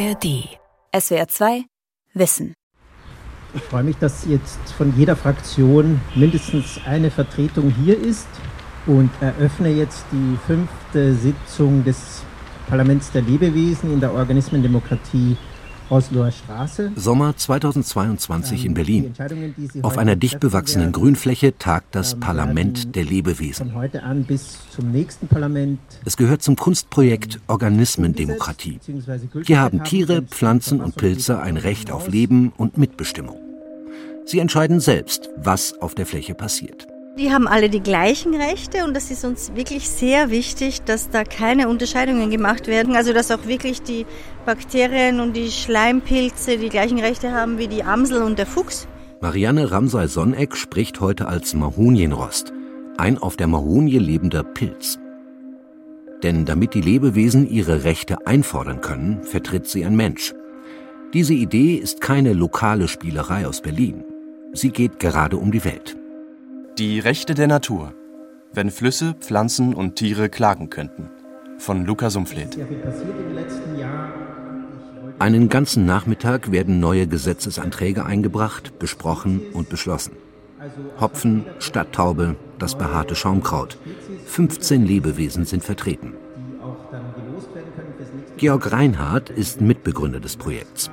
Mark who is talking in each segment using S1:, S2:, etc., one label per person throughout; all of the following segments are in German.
S1: ARD. SWR 2 Wissen.
S2: Ich freue mich, dass jetzt von jeder Fraktion mindestens eine Vertretung hier ist und eröffne jetzt die fünfte Sitzung des Parlaments der Lebewesen in der Organismendemokratie Osloer Straße.
S3: Sommer 2022 in Berlin. Auf einer dicht bewachsenen Grünfläche tagt das ähm, Parlament der Lebewesen. Es gehört zum Kunstprojekt Organismendemokratie. Hier haben Tiere, Pflanzen und Pilze ein Recht auf Leben und Mitbestimmung. Sie entscheiden selbst, was auf der Fläche passiert.
S4: Die haben alle die gleichen Rechte und das ist uns wirklich sehr wichtig, dass da keine Unterscheidungen gemacht werden. Also dass auch wirklich die Bakterien und die Schleimpilze die gleichen Rechte haben wie die Amsel und der Fuchs.
S3: Marianne Ramsay-Sonneck spricht heute als Mahonienrost, ein auf der Mahonie lebender Pilz. Denn damit die Lebewesen ihre Rechte einfordern können, vertritt sie ein Mensch. Diese Idee ist keine lokale Spielerei aus Berlin. Sie geht gerade um die Welt.
S5: Die Rechte der Natur. Wenn Flüsse, Pflanzen und Tiere klagen könnten. Von Luca Sumpfleth.
S3: Einen ganzen Nachmittag werden neue Gesetzesanträge eingebracht, besprochen und beschlossen. Hopfen, Stadttaube, das behaarte Schaumkraut. 15 Lebewesen sind vertreten. Georg Reinhardt ist Mitbegründer des Projekts.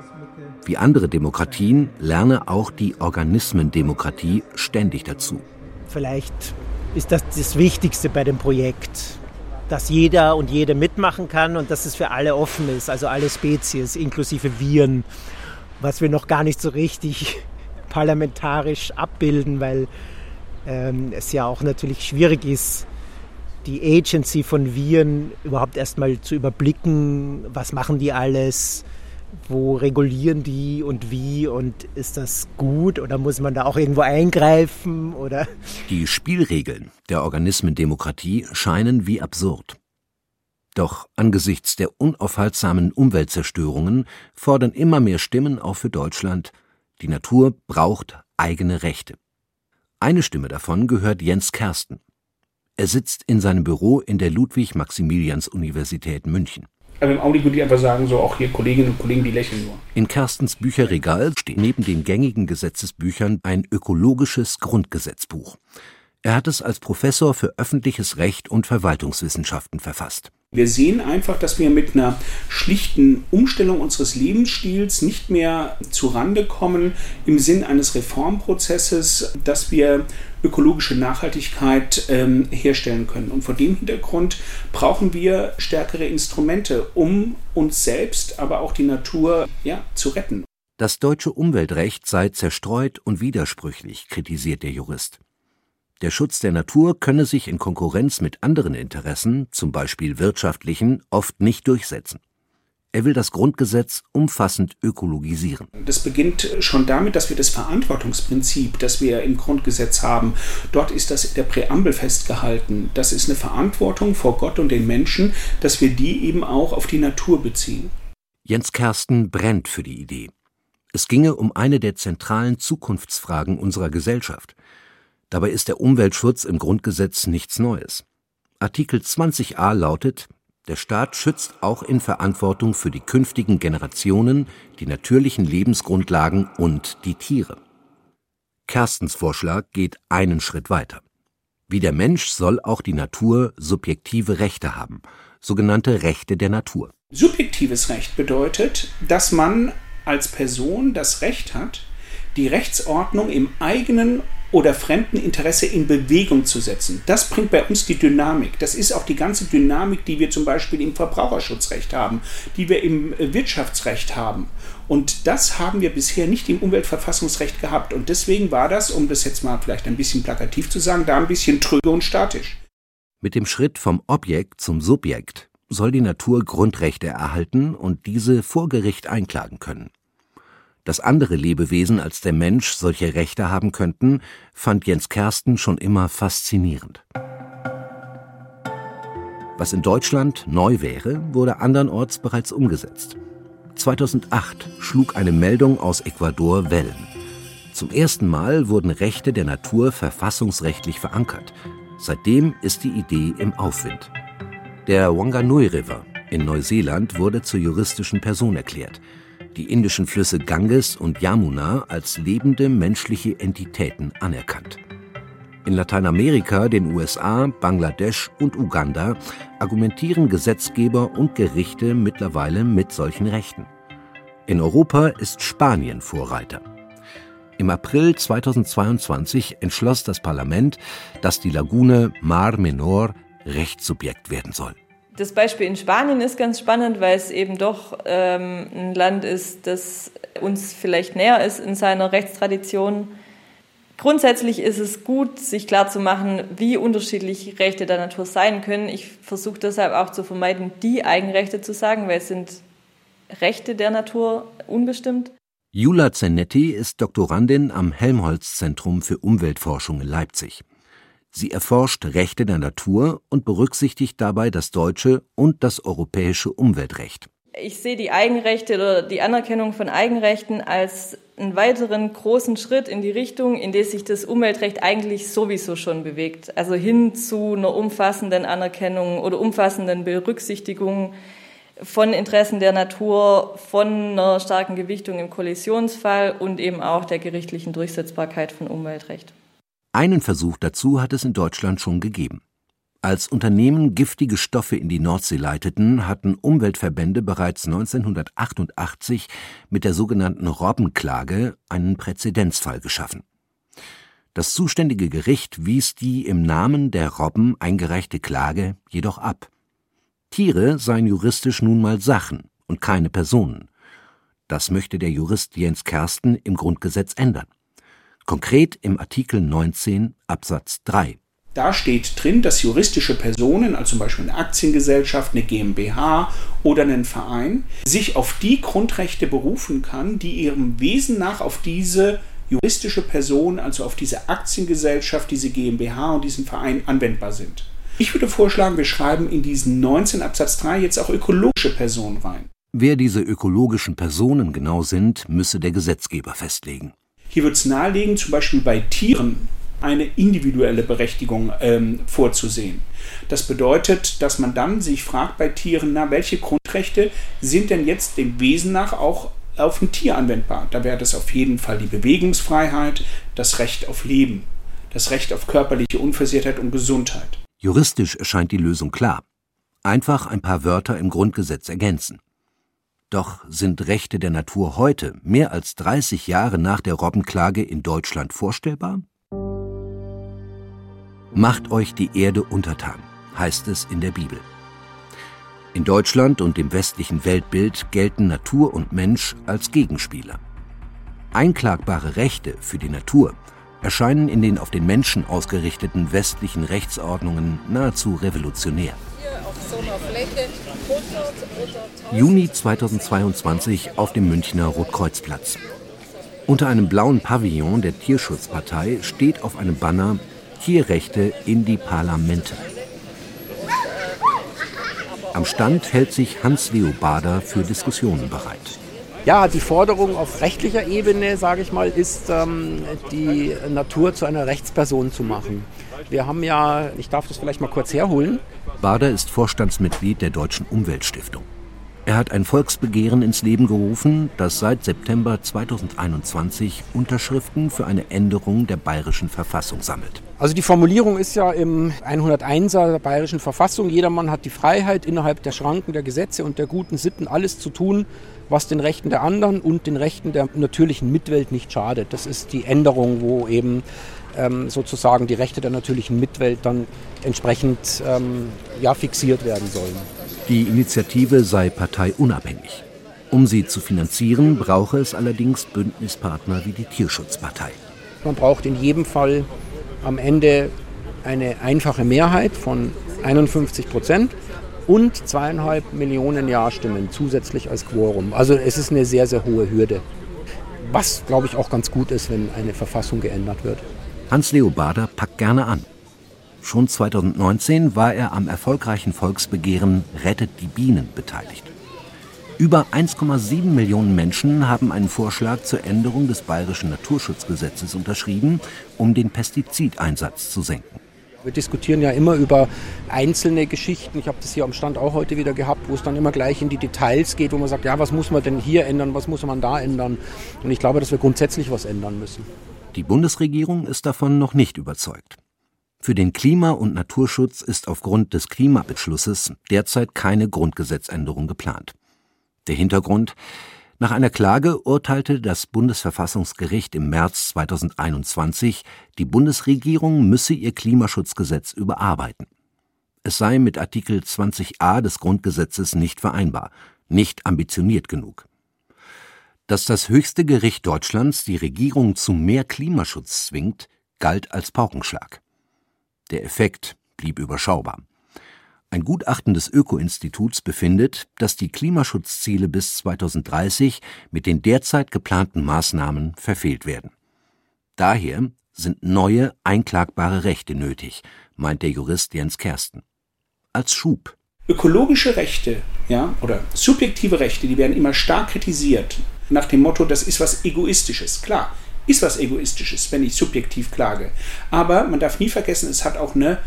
S3: Wie andere Demokratien lerne auch die Organismendemokratie ständig dazu.
S2: Vielleicht ist das das Wichtigste bei dem Projekt, dass jeder und jede mitmachen kann und dass es für alle offen ist, also alle Spezies, inklusive Viren, was wir noch gar nicht so richtig parlamentarisch abbilden, weil ähm, es ja auch natürlich schwierig ist, die Agency von Viren überhaupt erstmal zu überblicken, was machen die alles, wo regulieren die und wie und ist das gut oder muss man da auch irgendwo eingreifen oder?
S3: Die Spielregeln der Organismendemokratie scheinen wie absurd. Doch angesichts der unaufhaltsamen Umweltzerstörungen fordern immer mehr Stimmen auch für Deutschland, die Natur braucht eigene Rechte. Eine Stimme davon gehört Jens Kersten. Er sitzt in seinem Büro in der Ludwig-Maximilians-Universität München.
S6: Aber im Augenblick würde ich einfach sagen, so auch hier Kolleginnen und Kollegen, die lächeln nur.
S3: In Kerstens Bücherregal steht neben den gängigen Gesetzesbüchern ein ökologisches Grundgesetzbuch. Er hat es als Professor für öffentliches Recht und Verwaltungswissenschaften verfasst.
S6: Wir sehen einfach, dass wir mit einer schlichten Umstellung unseres Lebensstils nicht mehr zurande kommen im Sinn eines Reformprozesses, dass wir ökologische Nachhaltigkeit ähm, herstellen können. Und vor dem Hintergrund brauchen wir stärkere Instrumente, um uns selbst, aber auch die Natur ja, zu retten.
S3: Das deutsche Umweltrecht sei zerstreut und widersprüchlich, kritisiert der Jurist. Der Schutz der Natur könne sich in Konkurrenz mit anderen Interessen, zum Beispiel wirtschaftlichen, oft nicht durchsetzen. Er will das Grundgesetz umfassend ökologisieren.
S6: Das beginnt schon damit, dass wir das Verantwortungsprinzip, das wir im Grundgesetz haben, dort ist das in der Präambel festgehalten. Das ist eine Verantwortung vor Gott und den Menschen, dass wir die eben auch auf die Natur beziehen.
S3: Jens Kersten brennt für die Idee. Es ginge um eine der zentralen Zukunftsfragen unserer Gesellschaft. Dabei ist der Umweltschutz im Grundgesetz nichts Neues. Artikel 20a lautet, der Staat schützt auch in Verantwortung für die künftigen Generationen die natürlichen Lebensgrundlagen und die Tiere. Kerstens Vorschlag geht einen Schritt weiter. Wie der Mensch soll auch die Natur subjektive Rechte haben, sogenannte Rechte der Natur.
S6: Subjektives Recht bedeutet, dass man als Person das Recht hat, die Rechtsordnung im eigenen oder fremden Interesse in Bewegung zu setzen. Das bringt bei uns die Dynamik. Das ist auch die ganze Dynamik, die wir zum Beispiel im Verbraucherschutzrecht haben, die wir im äh, Wirtschaftsrecht haben. Und das haben wir bisher nicht im Umweltverfassungsrecht gehabt. Und deswegen war das, um das jetzt mal vielleicht ein bisschen plakativ zu sagen, da ein bisschen tröge und statisch.
S3: Mit dem Schritt vom Objekt zum Subjekt soll die Natur Grundrechte erhalten und diese vor Gericht einklagen können. Dass andere Lebewesen als der Mensch solche Rechte haben könnten, fand Jens Kersten schon immer faszinierend. Was in Deutschland neu wäre, wurde andernorts bereits umgesetzt. 2008 schlug eine Meldung aus Ecuador Wellen. Zum ersten Mal wurden Rechte der Natur verfassungsrechtlich verankert. Seitdem ist die Idee im Aufwind. Der Wanganui River, in Neuseeland wurde zur juristischen Person erklärt, die indischen Flüsse Ganges und Yamuna als lebende menschliche Entitäten anerkannt. In Lateinamerika, den USA, Bangladesch und Uganda argumentieren Gesetzgeber und Gerichte mittlerweile mit solchen Rechten. In Europa ist Spanien Vorreiter. Im April 2022 entschloss das Parlament, dass die Lagune Mar Menor Rechtssubjekt werden soll.
S7: Das Beispiel in Spanien ist ganz spannend, weil es eben doch ähm, ein Land ist, das uns vielleicht näher ist in seiner Rechtstradition. Grundsätzlich ist es gut, sich klarzumachen, wie unterschiedlich Rechte der Natur sein können. Ich versuche deshalb auch zu vermeiden, die Eigenrechte zu sagen, weil es sind Rechte der Natur unbestimmt.
S3: Jula Zenetti ist Doktorandin am Helmholtz-Zentrum für Umweltforschung in Leipzig. Sie erforscht Rechte der Natur und berücksichtigt dabei das deutsche und das europäische Umweltrecht.
S7: Ich sehe die Eigenrechte oder die Anerkennung von Eigenrechten als einen weiteren großen Schritt in die Richtung, in der sich das Umweltrecht eigentlich sowieso schon bewegt. Also hin zu einer umfassenden Anerkennung oder umfassenden Berücksichtigung von Interessen der Natur, von einer starken Gewichtung im Kollisionsfall und eben auch der gerichtlichen Durchsetzbarkeit von Umweltrecht.
S3: Einen Versuch dazu hat es in Deutschland schon gegeben. Als Unternehmen giftige Stoffe in die Nordsee leiteten, hatten Umweltverbände bereits 1988 mit der sogenannten Robbenklage einen Präzedenzfall geschaffen. Das zuständige Gericht wies die im Namen der Robben eingereichte Klage jedoch ab. Tiere seien juristisch nun mal Sachen und keine Personen. Das möchte der Jurist Jens Kersten im Grundgesetz ändern. Konkret im Artikel 19 Absatz 3.
S6: Da steht drin, dass juristische Personen, also zum Beispiel eine Aktiengesellschaft, eine GmbH oder einen Verein, sich auf die Grundrechte berufen kann, die ihrem Wesen nach auf diese juristische Person, also auf diese Aktiengesellschaft, diese GmbH und diesen Verein anwendbar sind. Ich würde vorschlagen, wir schreiben in diesen 19 Absatz 3 jetzt auch ökologische Personen rein.
S3: Wer diese ökologischen Personen genau sind, müsse der Gesetzgeber festlegen.
S6: Hier wird es nahelegen, zum Beispiel bei Tieren eine individuelle Berechtigung ähm, vorzusehen. Das bedeutet, dass man dann sich fragt bei Tieren, na, welche Grundrechte sind denn jetzt dem Wesen nach auch auf ein Tier anwendbar? Da wäre das auf jeden Fall die Bewegungsfreiheit, das Recht auf Leben, das Recht auf körperliche Unversehrtheit und Gesundheit.
S3: Juristisch erscheint die Lösung klar. Einfach ein paar Wörter im Grundgesetz ergänzen. Doch sind Rechte der Natur heute, mehr als 30 Jahre nach der Robbenklage in Deutschland vorstellbar? Macht euch die Erde untertan, heißt es in der Bibel. In Deutschland und dem westlichen Weltbild gelten Natur und Mensch als Gegenspieler. Einklagbare Rechte für die Natur erscheinen in den auf den Menschen ausgerichteten westlichen Rechtsordnungen nahezu revolutionär. Juni 2022 auf dem Münchner Rotkreuzplatz. Unter einem blauen Pavillon der Tierschutzpartei steht auf einem Banner Tierrechte in die Parlamente. Am Stand hält sich Hans-Leo Bader für Diskussionen bereit.
S8: Ja, die Forderung auf rechtlicher Ebene, sage ich mal, ist, ähm, die Natur zu einer Rechtsperson zu machen. Wir haben ja, ich darf das vielleicht mal kurz herholen.
S3: Bader ist Vorstandsmitglied der Deutschen Umweltstiftung. Er hat ein Volksbegehren ins Leben gerufen, das seit September 2021 Unterschriften für eine Änderung der bayerischen Verfassung sammelt.
S8: Also die Formulierung ist ja im 101er der bayerischen Verfassung, jedermann hat die Freiheit, innerhalb der Schranken der Gesetze und der guten Sitten alles zu tun, was den Rechten der anderen und den Rechten der natürlichen Mitwelt nicht schadet. Das ist die Änderung, wo eben ähm, sozusagen die Rechte der natürlichen Mitwelt dann entsprechend ähm, ja, fixiert werden sollen.
S3: Die Initiative sei parteiunabhängig. Um sie zu finanzieren, brauche es allerdings Bündnispartner wie die Tierschutzpartei.
S8: Man braucht in jedem Fall am Ende eine einfache Mehrheit von 51 Prozent und zweieinhalb Millionen Ja-Stimmen zusätzlich als Quorum. Also es ist eine sehr, sehr hohe Hürde. Was, glaube ich, auch ganz gut ist, wenn eine Verfassung geändert wird.
S3: Hans-Leo Bader packt gerne an. Schon 2019 war er am erfolgreichen Volksbegehren Rettet die Bienen beteiligt. Über 1,7 Millionen Menschen haben einen Vorschlag zur Änderung des bayerischen Naturschutzgesetzes unterschrieben, um den Pestizideinsatz zu senken.
S8: Wir diskutieren ja immer über einzelne Geschichten. Ich habe das hier am Stand auch heute wieder gehabt, wo es dann immer gleich in die Details geht, wo man sagt, ja, was muss man denn hier ändern, was muss man da ändern. Und ich glaube, dass wir grundsätzlich was ändern müssen.
S3: Die Bundesregierung ist davon noch nicht überzeugt. Für den Klima- und Naturschutz ist aufgrund des Klimabeschlusses derzeit keine Grundgesetzänderung geplant. Der Hintergrund nach einer Klage urteilte das Bundesverfassungsgericht im März 2021, die Bundesregierung müsse ihr Klimaschutzgesetz überarbeiten. Es sei mit Artikel 20a des Grundgesetzes nicht vereinbar, nicht ambitioniert genug. Dass das höchste Gericht Deutschlands die Regierung zu mehr Klimaschutz zwingt, galt als Paukenschlag. Der Effekt blieb überschaubar. Ein Gutachten des Öko-Instituts befindet, dass die Klimaschutzziele bis 2030 mit den derzeit geplanten Maßnahmen verfehlt werden. Daher sind neue einklagbare Rechte nötig, meint der Jurist Jens Kersten. Als Schub.
S6: Ökologische Rechte, ja, oder subjektive Rechte, die werden immer stark kritisiert. Nach dem Motto, das ist was Egoistisches. Klar, ist was Egoistisches, wenn ich subjektiv klage. Aber man darf nie vergessen, es hat auch eine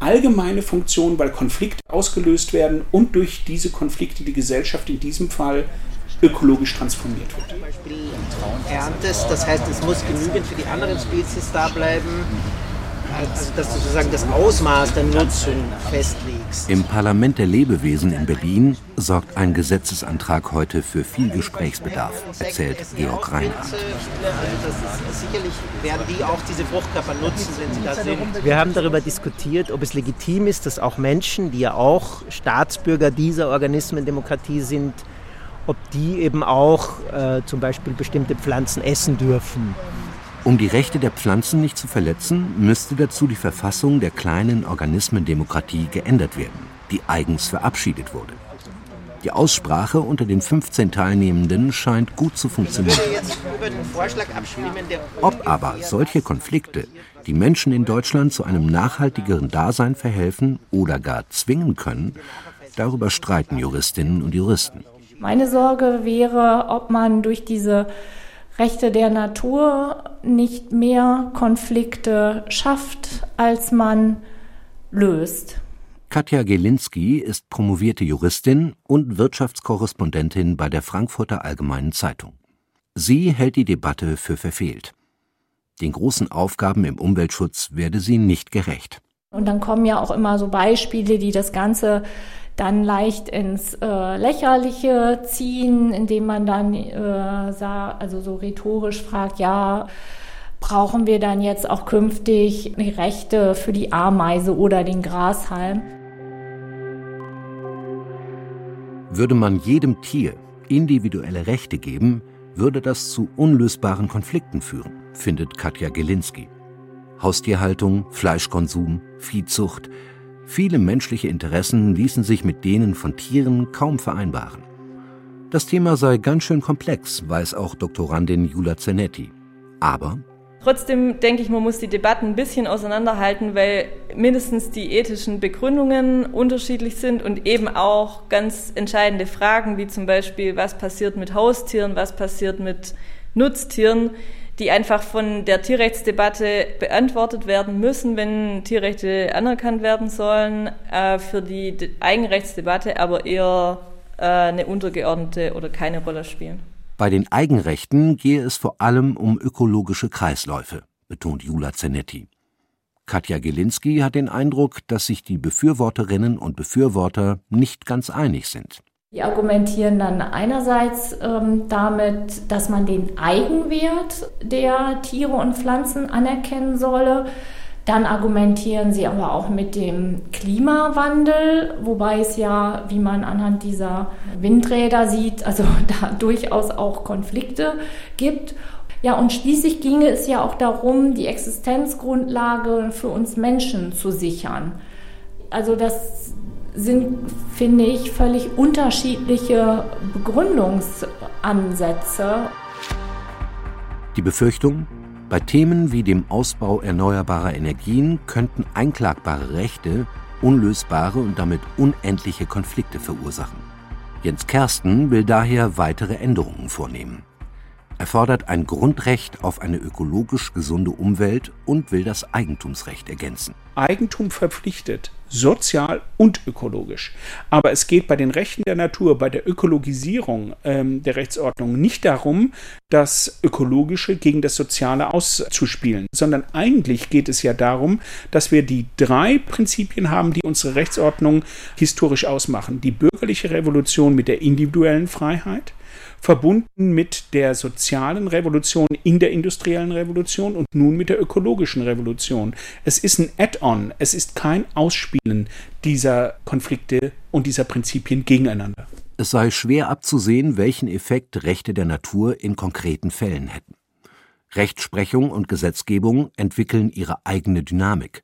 S6: allgemeine Funktion, weil Konflikte ausgelöst werden und durch diese Konflikte die Gesellschaft in diesem Fall ökologisch transformiert wird. Zum Beispiel
S2: erntest, das heißt, es muss genügend für die anderen Spezies da bleiben also dass du sozusagen das Ausmaß der Nutzung festlegst.
S3: Im Parlament der Lebewesen in Berlin sorgt ein Gesetzesantrag heute für viel Gesprächsbedarf, erzählt Georg Reinhardt.
S2: Sicherlich werden die auch diese Fruchtkörper nutzen, wenn sie da sind. Wir haben darüber diskutiert, ob es legitim ist, dass auch Menschen, die ja auch Staatsbürger dieser Organismendemokratie sind, ob die eben auch äh, zum Beispiel bestimmte Pflanzen essen dürfen.
S3: Um die Rechte der Pflanzen nicht zu verletzen, müsste dazu die Verfassung der kleinen Organismendemokratie geändert werden, die eigens verabschiedet wurde. Die Aussprache unter den 15 Teilnehmenden scheint gut zu funktionieren. Ob aber solche Konflikte die Menschen in Deutschland zu einem nachhaltigeren Dasein verhelfen oder gar zwingen können, darüber streiten Juristinnen und Juristen.
S9: Meine Sorge wäre, ob man durch diese Rechte der Natur nicht mehr Konflikte schafft, als man löst.
S3: Katja Gelinski ist promovierte Juristin und Wirtschaftskorrespondentin bei der Frankfurter Allgemeinen Zeitung. Sie hält die Debatte für verfehlt. Den großen Aufgaben im Umweltschutz werde sie nicht gerecht.
S9: Und dann kommen ja auch immer so Beispiele, die das Ganze dann leicht ins äh, Lächerliche ziehen, indem man dann äh, also so rhetorisch fragt, ja, brauchen wir dann jetzt auch künftig die Rechte für die Ameise oder den Grashalm?
S3: Würde man jedem Tier individuelle Rechte geben, würde das zu unlösbaren Konflikten führen, findet Katja Gelinski. Haustierhaltung, Fleischkonsum, Viehzucht, Viele menschliche Interessen ließen sich mit denen von Tieren kaum vereinbaren. Das Thema sei ganz schön komplex, weiß auch Doktorandin Jula Zenetti. Aber
S7: Trotzdem denke ich, man muss die Debatten ein bisschen auseinanderhalten, weil mindestens die ethischen Begründungen unterschiedlich sind und eben auch ganz entscheidende Fragen, wie zum Beispiel, was passiert mit Haustieren, was passiert mit Nutztieren, die einfach von der Tierrechtsdebatte beantwortet werden müssen, wenn Tierrechte anerkannt werden sollen, äh, für die Eigenrechtsdebatte aber eher äh, eine untergeordnete oder keine Rolle spielen.
S3: Bei den Eigenrechten gehe es vor allem um ökologische Kreisläufe, betont Jula Zenetti. Katja Gelinski hat den Eindruck, dass sich die Befürworterinnen und Befürworter nicht ganz einig sind.
S9: Die argumentieren dann einerseits ähm, damit, dass man den Eigenwert der Tiere und Pflanzen anerkennen solle. Dann argumentieren sie aber auch mit dem Klimawandel, wobei es ja, wie man anhand dieser Windräder sieht, also da durchaus auch Konflikte gibt. Ja, und schließlich ginge es ja auch darum, die Existenzgrundlage für uns Menschen zu sichern. Also das sind, finde ich, völlig unterschiedliche Begründungsansätze.
S3: Die Befürchtung, bei Themen wie dem Ausbau erneuerbarer Energien könnten einklagbare Rechte unlösbare und damit unendliche Konflikte verursachen. Jens Kersten will daher weitere Änderungen vornehmen. Er fordert ein Grundrecht auf eine ökologisch gesunde Umwelt und will das Eigentumsrecht ergänzen.
S6: Eigentum verpflichtet, sozial und ökologisch. Aber es geht bei den Rechten der Natur, bei der Ökologisierung ähm, der Rechtsordnung nicht darum, das Ökologische gegen das Soziale auszuspielen, sondern eigentlich geht es ja darum, dass wir die drei Prinzipien haben, die unsere Rechtsordnung historisch ausmachen. Die bürgerliche Revolution mit der individuellen Freiheit, verbunden mit der sozialen Revolution in der industriellen Revolution und nun mit der ökologischen Revolution. Es ist ein Add-on, es ist kein Ausspielen dieser Konflikte und dieser Prinzipien gegeneinander.
S3: Es sei schwer abzusehen, welchen Effekt Rechte der Natur in konkreten Fällen hätten. Rechtsprechung und Gesetzgebung entwickeln ihre eigene Dynamik.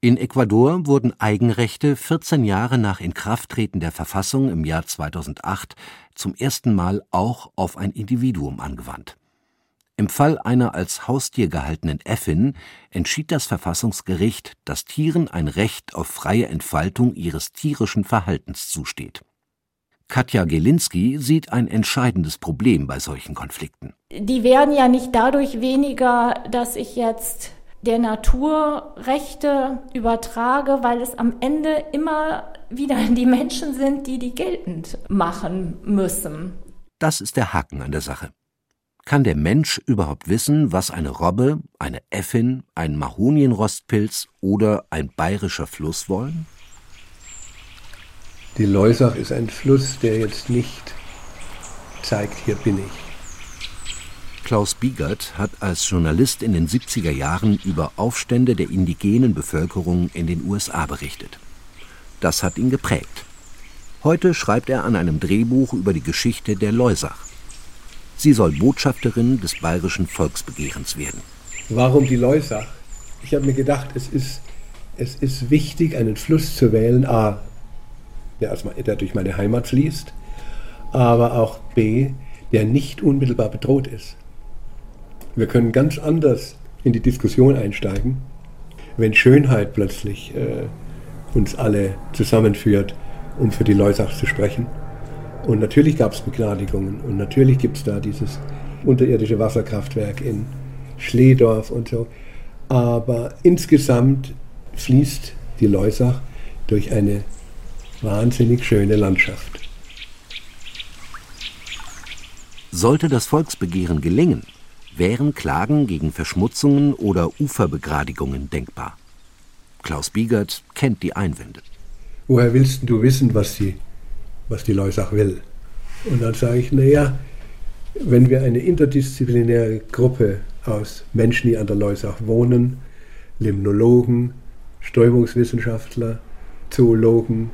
S3: In Ecuador wurden Eigenrechte 14 Jahre nach Inkrafttreten der Verfassung im Jahr 2008 zum ersten Mal auch auf ein Individuum angewandt. Im Fall einer als Haustier gehaltenen Äffin entschied das Verfassungsgericht, dass Tieren ein Recht auf freie Entfaltung ihres tierischen Verhaltens zusteht. Katja Gelinski sieht ein entscheidendes Problem bei solchen Konflikten.
S9: Die werden ja nicht dadurch weniger, dass ich jetzt der Natur Rechte übertrage, weil es am Ende immer wieder die Menschen sind, die die geltend machen müssen.
S3: Das ist der Haken an der Sache. Kann der Mensch überhaupt wissen, was eine Robbe, eine Äffin, ein Mahonienrostpilz oder ein bayerischer Fluss wollen?
S10: Die Leusach ist ein Fluss, der jetzt nicht zeigt, hier bin ich.
S3: Klaus Biegert hat als Journalist in den 70er Jahren über Aufstände der indigenen Bevölkerung in den USA berichtet. Das hat ihn geprägt. Heute schreibt er an einem Drehbuch über die Geschichte der Leusach. Sie soll Botschafterin des bayerischen Volksbegehrens werden.
S10: Warum die Leusach? Ich habe mir gedacht, es ist, es ist wichtig, einen Fluss zu wählen, a, der, der durch meine Heimat fließt, aber auch b, der nicht unmittelbar bedroht ist. Wir können ganz anders in die Diskussion einsteigen, wenn Schönheit plötzlich äh, uns alle zusammenführt, um für die Leusach zu sprechen. Und natürlich gab es Begnadigungen und natürlich gibt es da dieses unterirdische Wasserkraftwerk in Schledorf und so. Aber insgesamt fließt die Leusach durch eine wahnsinnig schöne Landschaft.
S3: Sollte das Volksbegehren gelingen, wären Klagen gegen Verschmutzungen oder Uferbegradigungen denkbar. Klaus Biegert kennt die Einwände.
S10: Woher willst du wissen, was die, was die Leusach will? Und dann sage ich, naja, wenn wir eine interdisziplinäre Gruppe aus Menschen, die an der Leusach wohnen, Limnologen, Stäubungswissenschaftler, Zoologen,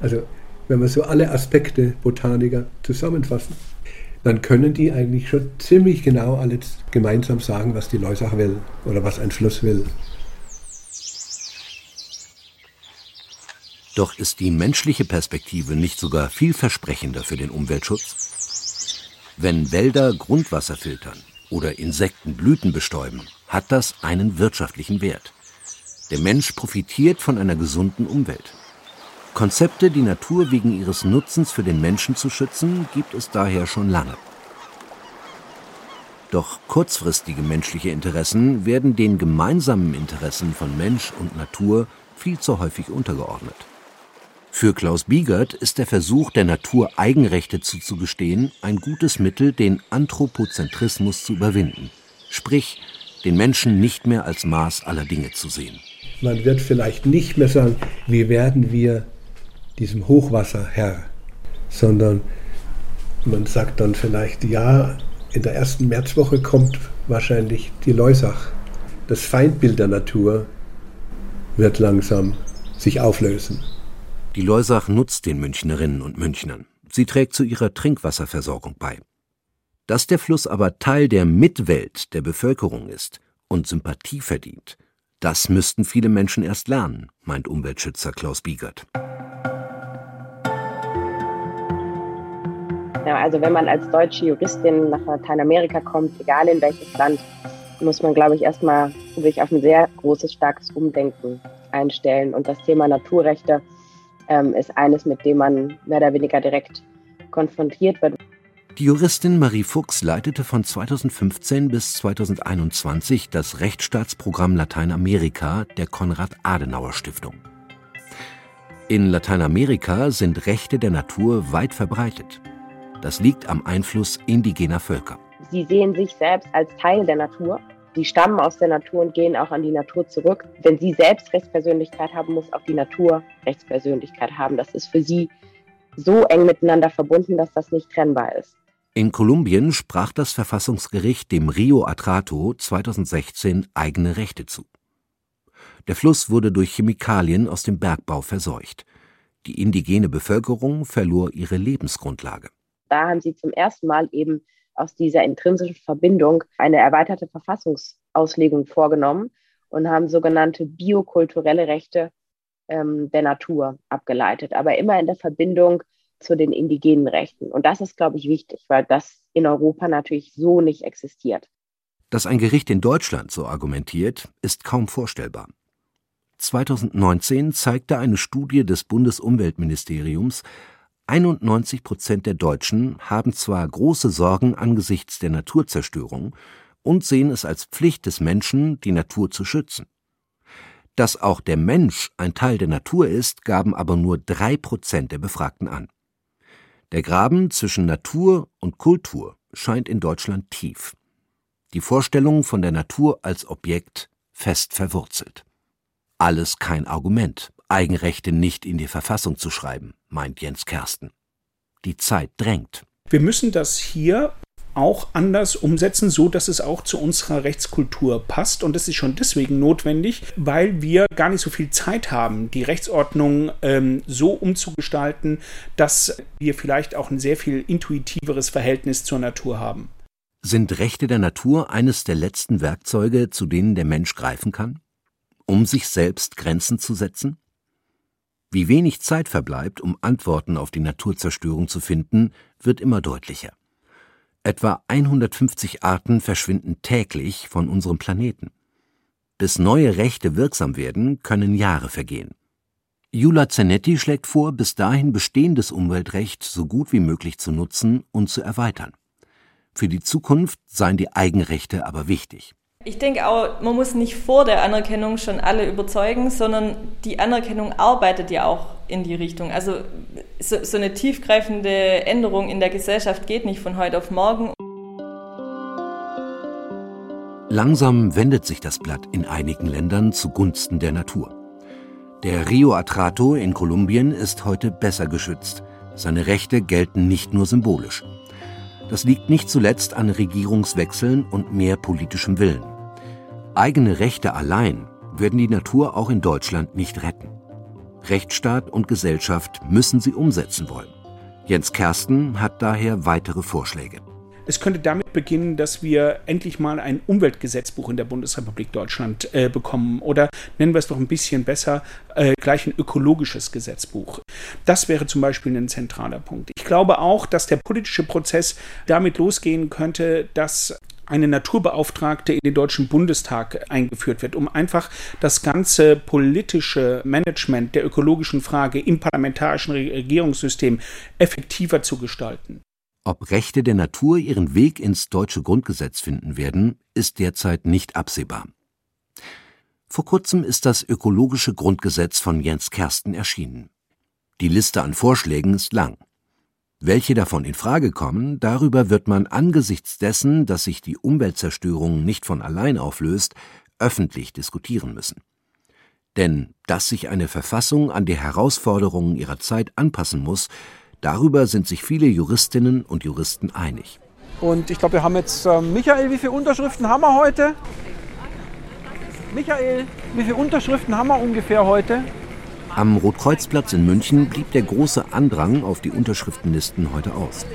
S10: also wenn wir so alle Aspekte Botaniker zusammenfassen, dann können die eigentlich schon ziemlich genau alle gemeinsam sagen, was die Leusach will oder was ein Fluss will.
S3: Doch ist die menschliche Perspektive nicht sogar vielversprechender für den Umweltschutz? Wenn Wälder Grundwasser filtern oder Insekten Blüten bestäuben, hat das einen wirtschaftlichen Wert. Der Mensch profitiert von einer gesunden Umwelt. Konzepte, die Natur wegen ihres Nutzens für den Menschen zu schützen, gibt es daher schon lange. Doch kurzfristige menschliche Interessen werden den gemeinsamen Interessen von Mensch und Natur viel zu häufig untergeordnet. Für Klaus Biegert ist der Versuch, der Natur Eigenrechte zuzugestehen, ein gutes Mittel, den Anthropozentrismus zu überwinden, sprich den Menschen nicht mehr als Maß aller Dinge zu sehen.
S10: Man wird vielleicht nicht mehr sagen, wie werden wir diesem Hochwasser Herr, sondern man sagt dann vielleicht, ja, in der ersten Märzwoche kommt wahrscheinlich die Leusach. Das Feindbild der Natur wird langsam sich auflösen.
S3: Die Leusach nutzt den Münchnerinnen und Münchnern. Sie trägt zu ihrer Trinkwasserversorgung bei. Dass der Fluss aber Teil der Mitwelt der Bevölkerung ist und Sympathie verdient, das müssten viele Menschen erst lernen, meint Umweltschützer Klaus Biegert.
S11: Ja, also wenn man als deutsche Juristin nach Lateinamerika kommt, egal in welches Land, muss man, glaube ich, erstmal sich auf ein sehr großes, starkes Umdenken einstellen. Und das Thema Naturrechte ähm, ist eines, mit dem man mehr oder weniger direkt konfrontiert wird.
S3: Die Juristin Marie Fuchs leitete von 2015 bis 2021 das Rechtsstaatsprogramm Lateinamerika der Konrad-Adenauer-Stiftung. In Lateinamerika sind Rechte der Natur weit verbreitet. Das liegt am Einfluss indigener Völker.
S11: Sie sehen sich selbst als Teil der Natur. Sie stammen aus der Natur und gehen auch an die Natur zurück. Wenn Sie selbst Rechtspersönlichkeit haben, muss auch die Natur Rechtspersönlichkeit haben. Das ist für Sie so eng miteinander verbunden, dass das nicht trennbar ist.
S3: In Kolumbien sprach das Verfassungsgericht dem Rio Atrato 2016 eigene Rechte zu. Der Fluss wurde durch Chemikalien aus dem Bergbau verseucht. Die indigene Bevölkerung verlor ihre Lebensgrundlage.
S11: Da haben sie zum ersten Mal eben aus dieser intrinsischen Verbindung eine erweiterte Verfassungsauslegung vorgenommen und haben sogenannte biokulturelle Rechte ähm, der Natur abgeleitet, aber immer in der Verbindung zu den indigenen Rechten. Und das ist, glaube ich, wichtig, weil das in Europa natürlich so nicht existiert.
S3: Dass ein Gericht in Deutschland so argumentiert, ist kaum vorstellbar. 2019 zeigte eine Studie des Bundesumweltministeriums, 91 Prozent der Deutschen haben zwar große Sorgen angesichts der Naturzerstörung und sehen es als Pflicht des Menschen, die Natur zu schützen. Dass auch der Mensch ein Teil der Natur ist, gaben aber nur drei Prozent der Befragten an. Der Graben zwischen Natur und Kultur scheint in Deutschland tief. Die Vorstellung von der Natur als Objekt fest verwurzelt. Alles kein Argument, Eigenrechte nicht in die Verfassung zu schreiben, meint Jens Kersten. Die Zeit drängt.
S6: Wir müssen das hier auch anders umsetzen, so dass es auch zu unserer Rechtskultur passt. Und das ist schon deswegen notwendig, weil wir gar nicht so viel Zeit haben, die Rechtsordnung ähm, so umzugestalten, dass wir vielleicht auch ein sehr viel intuitiveres Verhältnis zur Natur haben.
S3: Sind Rechte der Natur eines der letzten Werkzeuge, zu denen der Mensch greifen kann? Um sich selbst Grenzen zu setzen? Wie wenig Zeit verbleibt, um Antworten auf die Naturzerstörung zu finden, wird immer deutlicher. Etwa 150 Arten verschwinden täglich von unserem Planeten. Bis neue Rechte wirksam werden, können Jahre vergehen. Jula Zanetti schlägt vor, bis dahin bestehendes Umweltrecht so gut wie möglich zu nutzen und zu erweitern. Für die Zukunft seien die Eigenrechte aber wichtig.
S7: Ich denke auch, man muss nicht vor der Anerkennung schon alle überzeugen, sondern die Anerkennung arbeitet ja auch in die Richtung. Also so, so eine tiefgreifende Änderung in der Gesellschaft geht nicht von heute auf morgen.
S3: Langsam wendet sich das Blatt in einigen Ländern zugunsten der Natur. Der Rio Atrato in Kolumbien ist heute besser geschützt. Seine Rechte gelten nicht nur symbolisch. Das liegt nicht zuletzt an Regierungswechseln und mehr politischem Willen. Eigene Rechte allein werden die Natur auch in Deutschland nicht retten. Rechtsstaat und Gesellschaft müssen sie umsetzen wollen. Jens Kersten hat daher weitere Vorschläge.
S6: Es könnte damit beginnen, dass wir endlich mal ein Umweltgesetzbuch in der Bundesrepublik Deutschland äh, bekommen oder nennen wir es doch ein bisschen besser, äh, gleich ein ökologisches Gesetzbuch. Das wäre zum Beispiel ein zentraler Punkt. Ich glaube auch, dass der politische Prozess damit losgehen könnte, dass eine Naturbeauftragte in den Deutschen Bundestag eingeführt wird, um einfach das ganze politische Management der ökologischen Frage im parlamentarischen Regierungssystem effektiver zu gestalten.
S3: Ob Rechte der Natur ihren Weg ins deutsche Grundgesetz finden werden, ist derzeit nicht absehbar. Vor kurzem ist das ökologische Grundgesetz von Jens Kersten erschienen. Die Liste an Vorschlägen ist lang. Welche davon in Frage kommen, darüber wird man angesichts dessen, dass sich die Umweltzerstörung nicht von allein auflöst, öffentlich diskutieren müssen. Denn dass sich eine Verfassung an die Herausforderungen ihrer Zeit anpassen muss, darüber sind sich viele Juristinnen und Juristen einig.
S8: Und ich glaube, wir haben jetzt äh, Michael, wie viele Unterschriften haben wir heute? Michael, wie viele Unterschriften haben wir ungefähr heute?
S3: Am Rotkreuzplatz in München blieb der große Andrang auf die Unterschriftenlisten heute aus.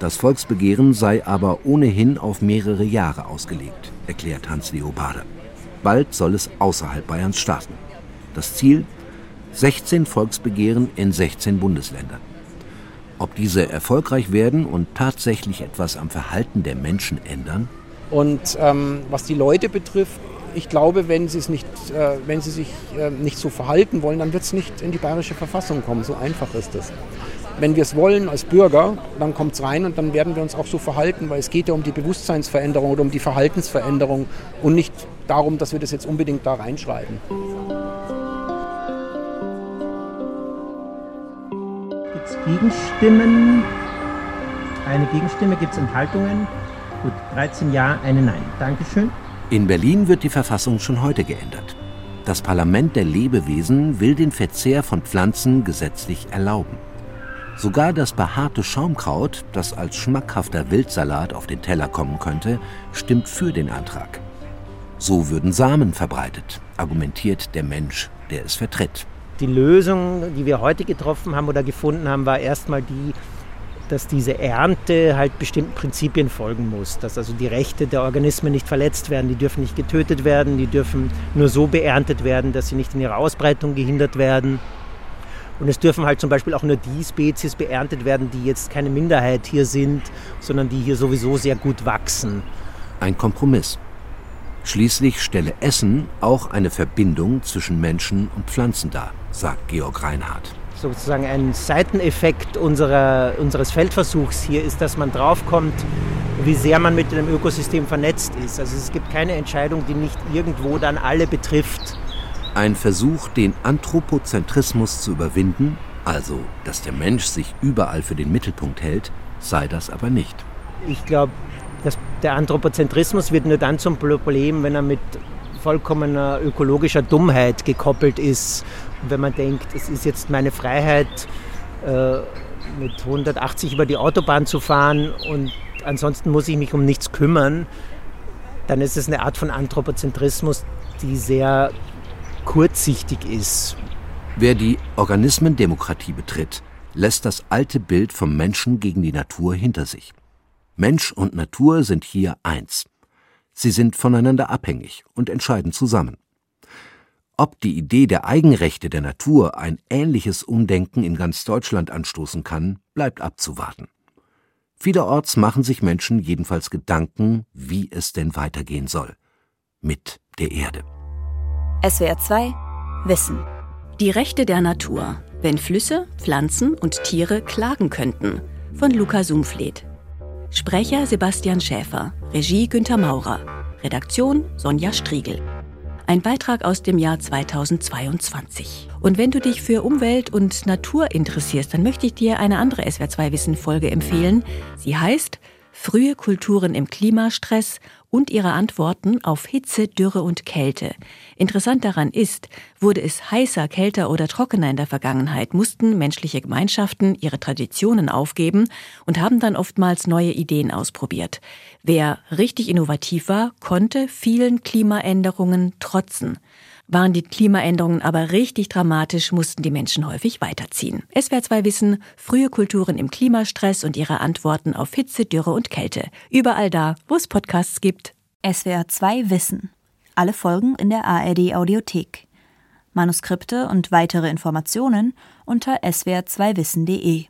S3: Das Volksbegehren sei aber ohnehin auf mehrere Jahre ausgelegt, erklärt Hans-Leo Bade. Bald soll es außerhalb Bayerns starten. Das Ziel? 16 Volksbegehren in 16 Bundesländern. Ob diese erfolgreich werden und tatsächlich etwas am Verhalten der Menschen ändern?
S8: Und ähm, was die Leute betrifft, ich glaube, wenn sie, es nicht, äh, wenn sie sich äh, nicht so verhalten wollen, dann wird es nicht in die bayerische Verfassung kommen. So einfach ist es. Wenn wir es wollen als Bürger, dann kommt es rein und dann werden wir uns auch so verhalten, weil es geht ja um die Bewusstseinsveränderung oder um die Verhaltensveränderung und nicht darum, dass wir das jetzt unbedingt da reinschreiben.
S2: Gibt es Gegenstimmen? Eine Gegenstimme, gibt es Enthaltungen? Gut, 13 Ja, eine Nein. Dankeschön.
S3: In Berlin wird die Verfassung schon heute geändert. Das Parlament der Lebewesen will den Verzehr von Pflanzen gesetzlich erlauben. Sogar das behaarte Schaumkraut, das als schmackhafter Wildsalat auf den Teller kommen könnte, stimmt für den Antrag. So würden Samen verbreitet, argumentiert der Mensch, der es vertritt.
S2: Die Lösung, die wir heute getroffen haben oder gefunden haben, war erstmal die, dass diese Ernte halt bestimmten Prinzipien folgen muss, dass also die Rechte der Organismen nicht verletzt werden, die dürfen nicht getötet werden, die dürfen nur so beerntet werden, dass sie nicht in ihrer Ausbreitung gehindert werden. Und es dürfen halt zum Beispiel auch nur die Spezies beerntet werden, die jetzt keine Minderheit hier sind, sondern die hier sowieso sehr gut wachsen.
S3: Ein Kompromiss. Schließlich stelle Essen auch eine Verbindung zwischen Menschen und Pflanzen dar, sagt Georg Reinhardt
S2: sozusagen ein Seiteneffekt unserer, unseres Feldversuchs hier ist, dass man draufkommt, wie sehr man mit dem Ökosystem vernetzt ist. Also es gibt keine Entscheidung, die nicht irgendwo dann alle betrifft.
S3: Ein Versuch, den Anthropozentrismus zu überwinden, also dass der Mensch sich überall für den Mittelpunkt hält, sei das aber nicht.
S2: Ich glaube, der Anthropozentrismus wird nur dann zum Problem, wenn er mit vollkommener ökologischer Dummheit gekoppelt ist wenn man denkt, es ist jetzt meine Freiheit, äh, mit 180 über die Autobahn zu fahren und ansonsten muss ich mich um nichts kümmern, dann ist es eine Art von Anthropozentrismus, die sehr kurzsichtig ist.
S3: Wer die Organismendemokratie betritt, lässt das alte Bild vom Menschen gegen die Natur hinter sich. Mensch und Natur sind hier eins. Sie sind voneinander abhängig und entscheiden zusammen. Ob die Idee der Eigenrechte der Natur ein ähnliches Umdenken in ganz Deutschland anstoßen kann, bleibt abzuwarten. Vielerorts machen sich Menschen jedenfalls Gedanken, wie es denn weitergehen soll. Mit der Erde.
S1: SWR 2 Wissen.
S12: Die Rechte der Natur. Wenn Flüsse, Pflanzen und Tiere klagen könnten. Von Luca Sumfleet. Sprecher Sebastian Schäfer. Regie Günter Maurer. Redaktion Sonja Striegel. Ein Beitrag aus dem Jahr 2022. Und wenn du dich für Umwelt und Natur interessierst, dann möchte ich dir eine andere SWR2 Wissen Folge empfehlen. Sie heißt Frühe Kulturen im Klimastress und ihre Antworten auf Hitze, Dürre und Kälte. Interessant daran ist, wurde es heißer, kälter oder trockener in der Vergangenheit, mussten menschliche Gemeinschaften ihre Traditionen aufgeben und haben dann oftmals neue Ideen ausprobiert. Wer richtig innovativ war, konnte vielen Klimaänderungen trotzen. Waren die Klimaänderungen aber richtig dramatisch, mussten die Menschen häufig weiterziehen. SWR 2 Wissen, frühe Kulturen im Klimastress und ihre Antworten auf Hitze, Dürre und Kälte. Überall da, wo es Podcasts gibt.
S1: SWR 2 Wissen. Alle Folgen in der ARD Audiothek. Manuskripte und weitere Informationen unter swr2wissen.de.